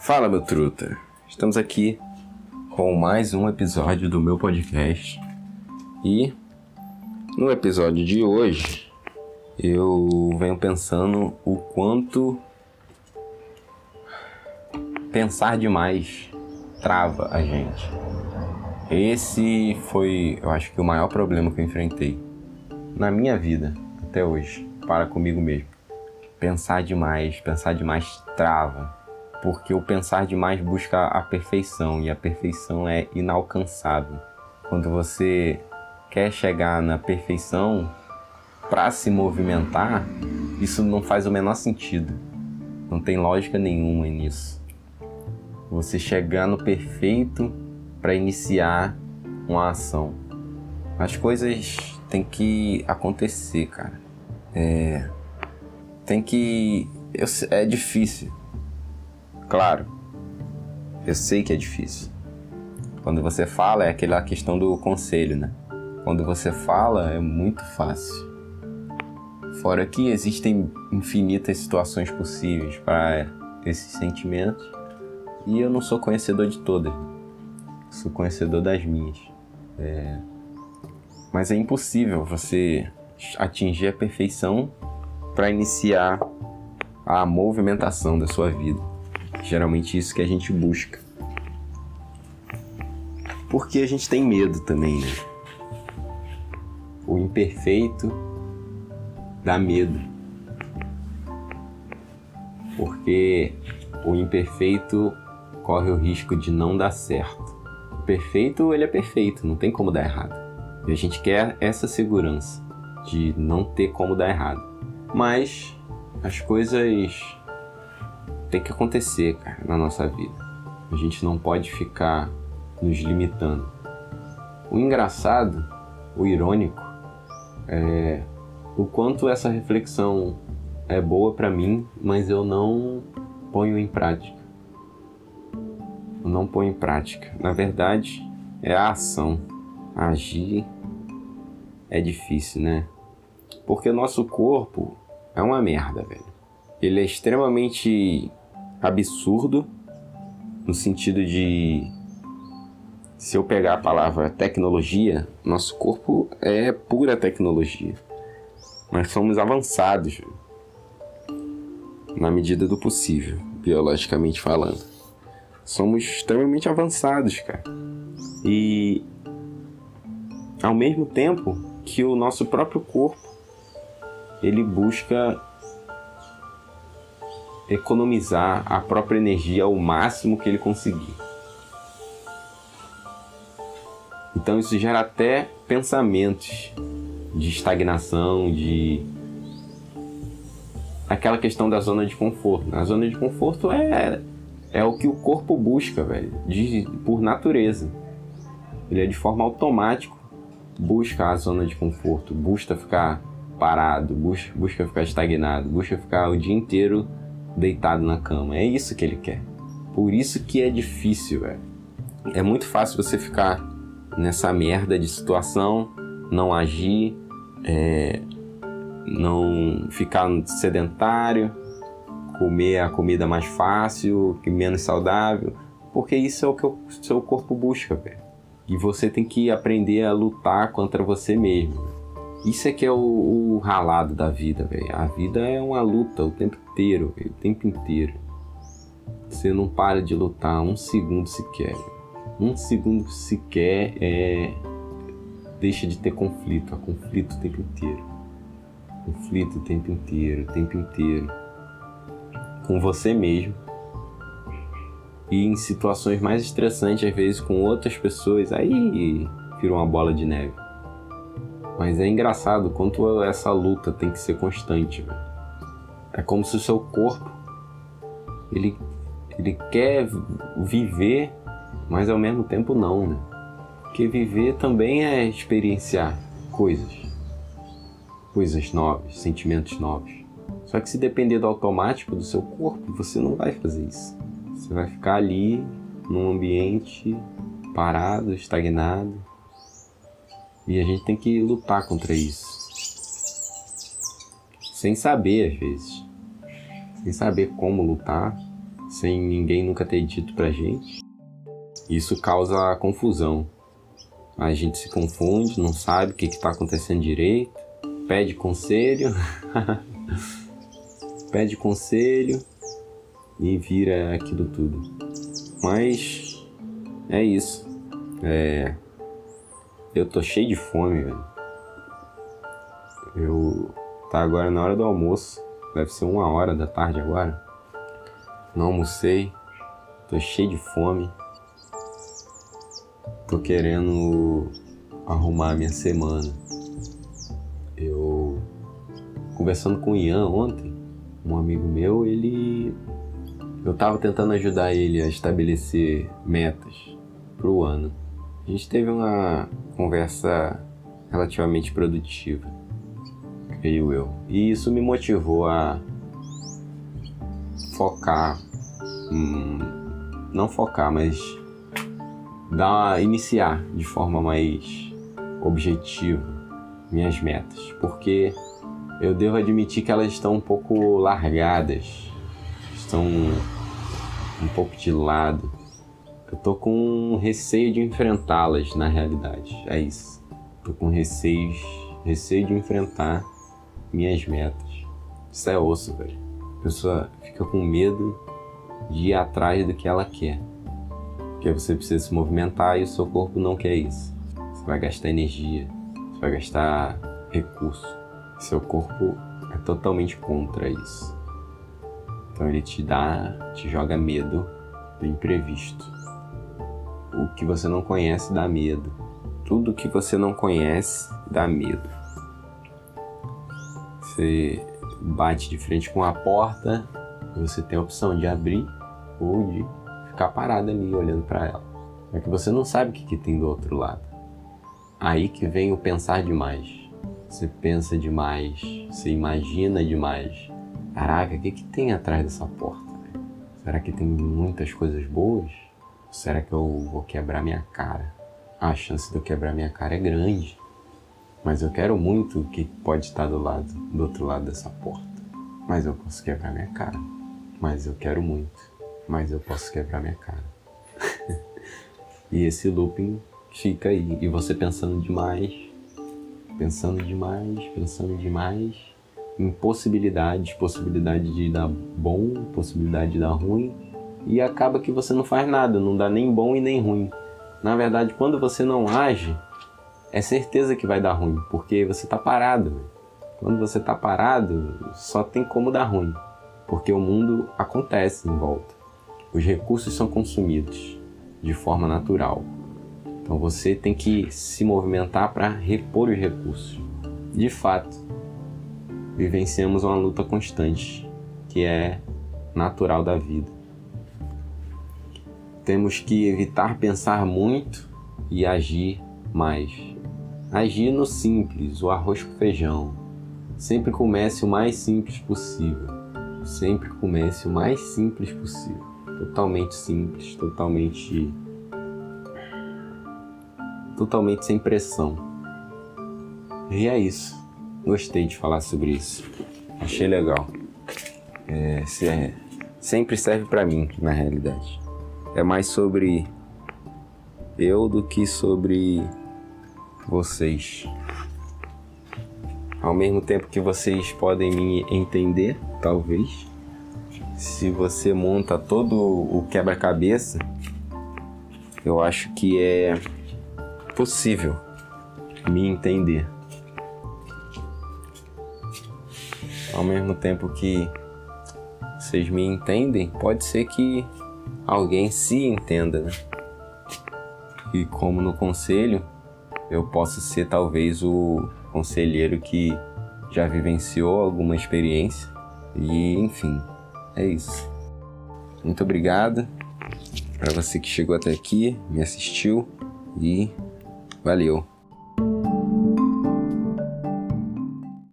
Fala, meu truta! Estamos aqui com mais um episódio do meu podcast. E no episódio de hoje eu venho pensando o quanto pensar demais trava a gente. Esse foi, eu acho que o maior problema que eu enfrentei na minha vida até hoje, para comigo mesmo. Pensar demais, pensar demais trava porque o pensar demais busca a perfeição e a perfeição é inalcançável. Quando você quer chegar na perfeição para se movimentar, isso não faz o menor sentido. Não tem lógica nenhuma nisso. Você chegar no perfeito para iniciar uma ação. As coisas têm que acontecer, cara. É, tem que. é difícil Claro, eu sei que é difícil. Quando você fala, é aquela questão do conselho, né? Quando você fala, é muito fácil. Fora que existem infinitas situações possíveis para esses sentimentos e eu não sou conhecedor de todas. Sou conhecedor das minhas. É... Mas é impossível você atingir a perfeição para iniciar a movimentação da sua vida. Geralmente isso que a gente busca. Porque a gente tem medo também, né? O imperfeito dá medo. Porque o imperfeito corre o risco de não dar certo. O perfeito, ele é perfeito, não tem como dar errado. E a gente quer essa segurança de não ter como dar errado. Mas as coisas tem que acontecer, cara, na nossa vida. A gente não pode ficar nos limitando. O engraçado, o irônico, é o quanto essa reflexão é boa para mim, mas eu não ponho em prática. Eu não ponho em prática. Na verdade, é a ação. Agir é difícil, né? Porque o nosso corpo é uma merda, velho. Ele é extremamente absurdo no sentido de se eu pegar a palavra tecnologia, nosso corpo é pura tecnologia. Nós somos avançados na medida do possível, biologicamente falando. Somos extremamente avançados, cara. E ao mesmo tempo que o nosso próprio corpo ele busca economizar a própria energia ao máximo que ele conseguir. Então isso gera até pensamentos de estagnação, de aquela questão da zona de conforto. A zona de conforto é é o que o corpo busca, velho, de, por natureza. Ele é de forma automática busca a zona de conforto, busca ficar parado, busca, busca ficar estagnado, busca ficar o dia inteiro deitado na cama. É isso que ele quer. Por isso que é difícil, velho. É muito fácil você ficar nessa merda de situação, não agir, é, não ficar sedentário, comer a comida mais fácil, menos saudável, porque isso é o que o seu corpo busca, velho. E você tem que aprender a lutar contra você mesmo. Isso é que é o, o ralado da vida, velho. A vida é uma luta o tempo inteiro, véio, o tempo inteiro. Você não para de lutar um segundo sequer. Um segundo sequer é deixa de ter conflito, há conflito o tempo inteiro. Conflito o tempo inteiro, o tempo inteiro. Com você mesmo. E em situações mais estressantes, às vezes com outras pessoas, aí vira uma bola de neve. Mas é engraçado quanto essa luta tem que ser constante. Véio. É como se o seu corpo ele, ele quer viver, mas ao mesmo tempo não, né? Porque viver também é experienciar coisas, coisas novas, sentimentos novos. Só que se depender do automático do seu corpo, você não vai fazer isso. Você vai ficar ali num ambiente parado, estagnado, e a gente tem que lutar contra isso. Sem saber, às vezes. Sem saber como lutar, sem ninguém nunca ter dito pra gente. Isso causa confusão. A gente se confunde, não sabe o que está acontecendo direito, pede conselho, pede conselho e vira aquilo tudo. Mas é isso. É... Eu tô cheio de fome, velho. Eu. Tá agora na hora do almoço. Deve ser uma hora da tarde agora. Não almocei. Tô cheio de fome. Tô querendo arrumar a minha semana. Eu. Conversando com o Ian ontem, um amigo meu, ele. Eu tava tentando ajudar ele a estabelecer metas pro ano. A gente teve uma conversa relativamente produtiva, creio eu. E isso me motivou a focar, hum, não focar, mas dar, iniciar de forma mais objetiva minhas metas, porque eu devo admitir que elas estão um pouco largadas, estão um pouco de lado. Eu tô com receio de enfrentá-las na realidade. É isso. Tô com receio, receio de enfrentar minhas metas. Isso é osso, velho. A pessoa fica com medo de ir atrás do que ela quer. Porque você precisa se movimentar e o seu corpo não quer isso. Você vai gastar energia, você vai gastar recurso. Seu corpo é totalmente contra isso. Então ele te dá, te joga medo do imprevisto. O que você não conhece dá medo. Tudo que você não conhece dá medo. Você bate de frente com a porta, você tem a opção de abrir ou de ficar parado ali olhando para ela. É que você não sabe o que, que tem do outro lado. Aí que vem o pensar demais. Você pensa demais, você imagina demais. Caraca, o que, que tem atrás dessa porta? Será que tem muitas coisas boas? Será que eu vou quebrar minha cara? A chance de eu quebrar minha cara é grande. Mas eu quero muito o que pode estar do lado, do outro lado dessa porta. Mas eu posso quebrar minha cara. Mas eu quero muito. Mas eu posso quebrar minha cara. e esse looping fica aí. E você pensando demais, pensando demais, pensando demais em possibilidades, possibilidade de dar bom, possibilidade de dar ruim e acaba que você não faz nada, não dá nem bom e nem ruim. Na verdade, quando você não age, é certeza que vai dar ruim, porque você está parado. Quando você está parado, só tem como dar ruim, porque o mundo acontece em volta. Os recursos são consumidos de forma natural. Então você tem que se movimentar para repor os recursos. De fato, vivenciamos uma luta constante, que é natural da vida. Temos que evitar pensar muito e agir mais. Agir no simples, o arroz com feijão. Sempre comece o mais simples possível. Sempre comece o mais simples possível. Totalmente simples, totalmente. totalmente sem pressão. E é isso. Gostei de falar sobre isso. Achei legal. É, sempre serve para mim, na realidade é mais sobre eu do que sobre vocês. Ao mesmo tempo que vocês podem me entender, talvez, se você monta todo o quebra-cabeça, eu acho que é possível me entender. Ao mesmo tempo que vocês me entendem, pode ser que alguém se entenda, né? E como no conselho, eu posso ser talvez o conselheiro que já vivenciou alguma experiência e enfim, é isso. Muito obrigado para você que chegou até aqui, me assistiu e valeu.